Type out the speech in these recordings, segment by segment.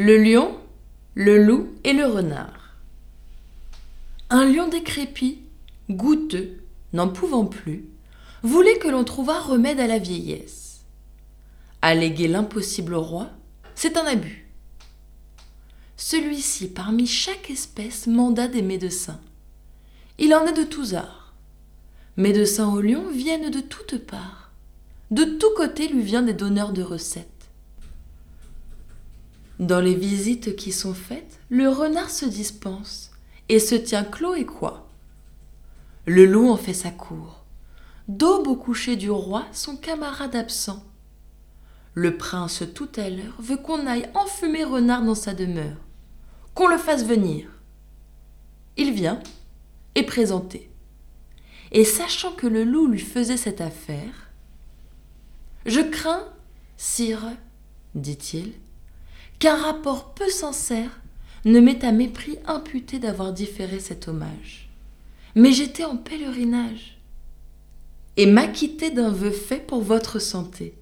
Le lion, le loup et le renard. Un lion décrépit, goûteux, n'en pouvant plus, voulait que l'on trouvât remède à la vieillesse. Alléguer l'impossible au roi, c'est un abus. Celui-ci, parmi chaque espèce, manda des médecins. Il en est de tous arts. Médecins au lion viennent de toutes parts. De tous côtés lui vient des donneurs de recettes. Dans les visites qui sont faites, le renard se dispense et se tient clos et quoi? Le loup en fait sa cour. D'aube au coucher du roi, son camarade absent. Le prince tout à l'heure veut qu'on aille enfumer renard dans sa demeure, qu'on le fasse venir. Il vient, est présenté. Et sachant que le loup lui faisait cette affaire, Je crains, sire, dit-il, qu'un rapport peu sincère ne m'ait à mépris imputé d'avoir différé cet hommage. Mais j'étais en pèlerinage et m'acquittais d'un vœu fait pour votre santé.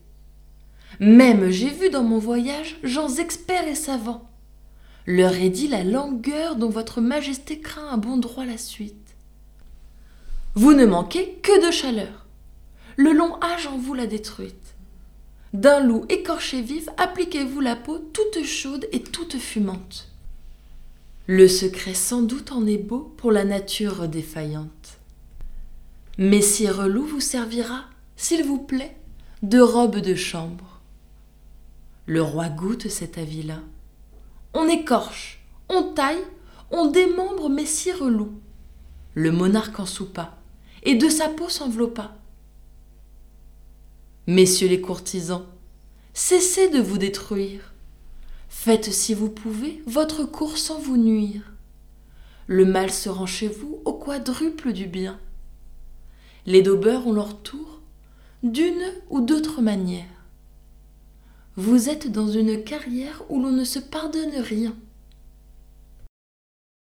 Même j'ai vu dans mon voyage gens experts et savants. Leur ai dit la langueur dont votre majesté craint un bon droit la suite. Vous ne manquez que de chaleur. Le long âge en vous l'a détruite. D'un loup écorché vif, appliquez-vous la peau toute chaude et toute fumante. Le secret sans doute en est beau pour la nature défaillante. Messire loup vous servira, s'il vous plaît, de robe de chambre. Le roi goûte cet avis-là. On écorche, on taille, on démembre Messire loup. Le monarque en soupa, et de sa peau s'enveloppa. Messieurs les courtisans, cessez de vous détruire. Faites, si vous pouvez, votre cours sans vous nuire. Le mal se rend chez vous au quadruple du bien. Les daubeurs ont leur tour, d'une ou d'autre manière. Vous êtes dans une carrière où l'on ne se pardonne rien.